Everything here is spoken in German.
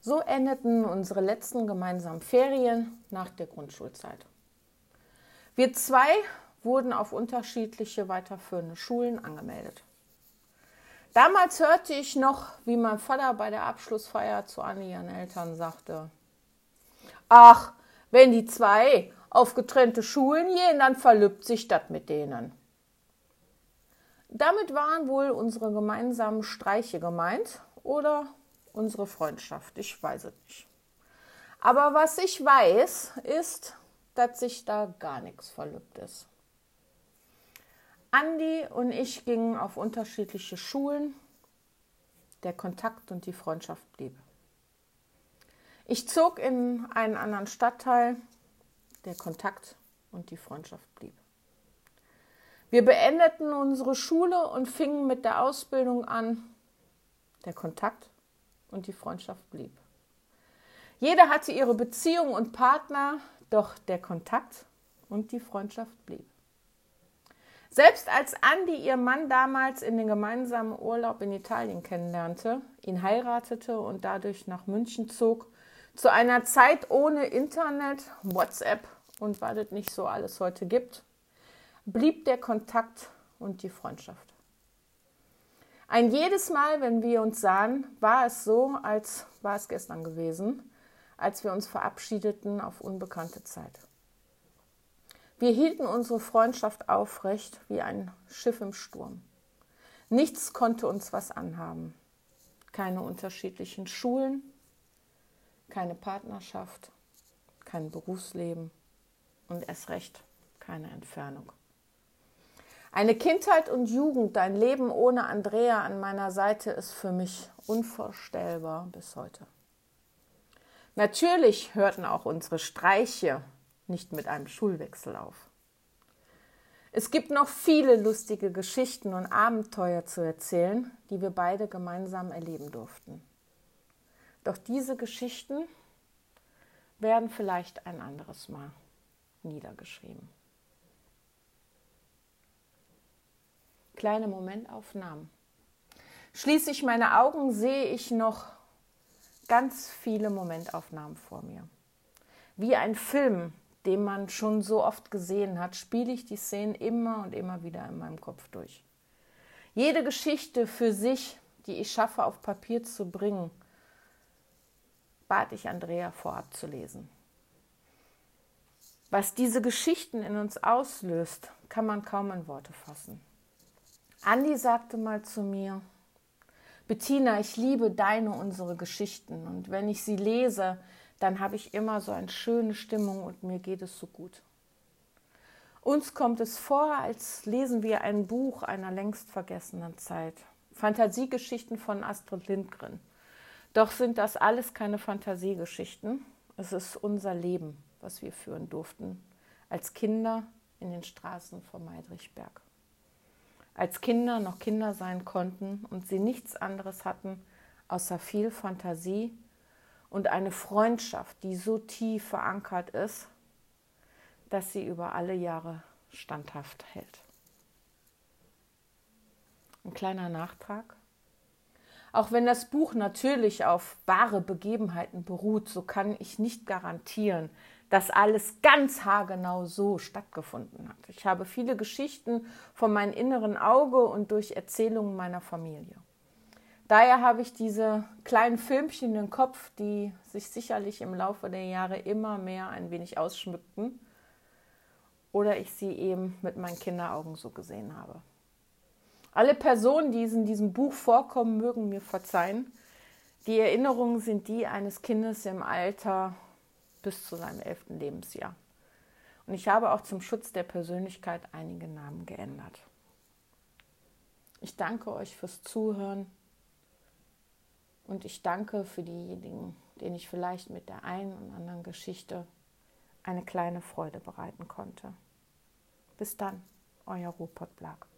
So endeten unsere letzten gemeinsamen Ferien nach der Grundschulzeit. Wir zwei wurden auf unterschiedliche weiterführende Schulen angemeldet. Damals hörte ich noch, wie mein Vater bei der Abschlussfeier zu Anni ihren Eltern sagte: Ach, wenn die zwei auf getrennte Schulen gehen, dann verlübt sich das mit denen. Damit waren wohl unsere gemeinsamen Streiche gemeint oder unsere Freundschaft. Ich weiß es nicht. Aber was ich weiß, ist, dass sich da gar nichts verlübt ist. Andi und ich gingen auf unterschiedliche Schulen. Der Kontakt und die Freundschaft blieb. Ich zog in einen anderen Stadtteil. Der Kontakt und die Freundschaft blieb. Wir beendeten unsere Schule und fingen mit der Ausbildung an. Der Kontakt und die Freundschaft blieb. Jeder hatte ihre Beziehung und Partner, doch der Kontakt und die Freundschaft blieb. Selbst als Andi ihr Mann damals in den gemeinsamen Urlaub in Italien kennenlernte, ihn heiratete und dadurch nach München zog, zu einer Zeit ohne Internet, WhatsApp und was es nicht so alles heute gibt, blieb der Kontakt und die Freundschaft. Ein jedes Mal, wenn wir uns sahen, war es so, als war es gestern gewesen, als wir uns verabschiedeten auf unbekannte Zeit. Wir hielten unsere Freundschaft aufrecht wie ein Schiff im Sturm. Nichts konnte uns was anhaben. Keine unterschiedlichen Schulen, keine Partnerschaft, kein Berufsleben und erst recht keine Entfernung. Eine Kindheit und Jugend, ein Leben ohne Andrea an meiner Seite ist für mich unvorstellbar bis heute. Natürlich hörten auch unsere Streiche nicht mit einem Schulwechsel auf. Es gibt noch viele lustige Geschichten und Abenteuer zu erzählen, die wir beide gemeinsam erleben durften. Doch diese Geschichten werden vielleicht ein anderes Mal niedergeschrieben. Kleine Momentaufnahmen. Schließe ich meine Augen, sehe ich noch ganz viele Momentaufnahmen vor mir. Wie ein Film, den man schon so oft gesehen hat, spiele ich die Szenen immer und immer wieder in meinem Kopf durch. Jede Geschichte für sich, die ich schaffe, auf Papier zu bringen, bat ich Andrea vorab zu lesen. Was diese Geschichten in uns auslöst, kann man kaum in Worte fassen. Andi sagte mal zu mir, Bettina, ich liebe deine, unsere Geschichten. Und wenn ich sie lese, dann habe ich immer so eine schöne Stimmung und mir geht es so gut. Uns kommt es vor, als lesen wir ein Buch einer längst vergessenen Zeit. Fantasiegeschichten von Astrid Lindgren. Doch sind das alles keine Fantasiegeschichten. Es ist unser Leben, was wir führen durften, als Kinder in den Straßen von Meidrichberg als Kinder noch Kinder sein konnten und sie nichts anderes hatten außer viel Fantasie und eine Freundschaft, die so tief verankert ist, dass sie über alle Jahre standhaft hält. Ein kleiner Nachtrag. Auch wenn das Buch natürlich auf wahre Begebenheiten beruht, so kann ich nicht garantieren, dass alles ganz haargenau so stattgefunden hat. Ich habe viele Geschichten von meinem inneren Auge und durch Erzählungen meiner Familie. Daher habe ich diese kleinen Filmchen im Kopf, die sich sicherlich im Laufe der Jahre immer mehr ein wenig ausschmückten oder ich sie eben mit meinen Kinderaugen so gesehen habe. Alle Personen, die in diesem Buch vorkommen, mögen mir verzeihen. Die Erinnerungen sind die eines Kindes im Alter bis zu seinem elften Lebensjahr. Und ich habe auch zum Schutz der Persönlichkeit einige Namen geändert. Ich danke euch fürs Zuhören und ich danke für diejenigen, denen ich vielleicht mit der einen und anderen Geschichte eine kleine Freude bereiten konnte. Bis dann, euer Rupert Blag.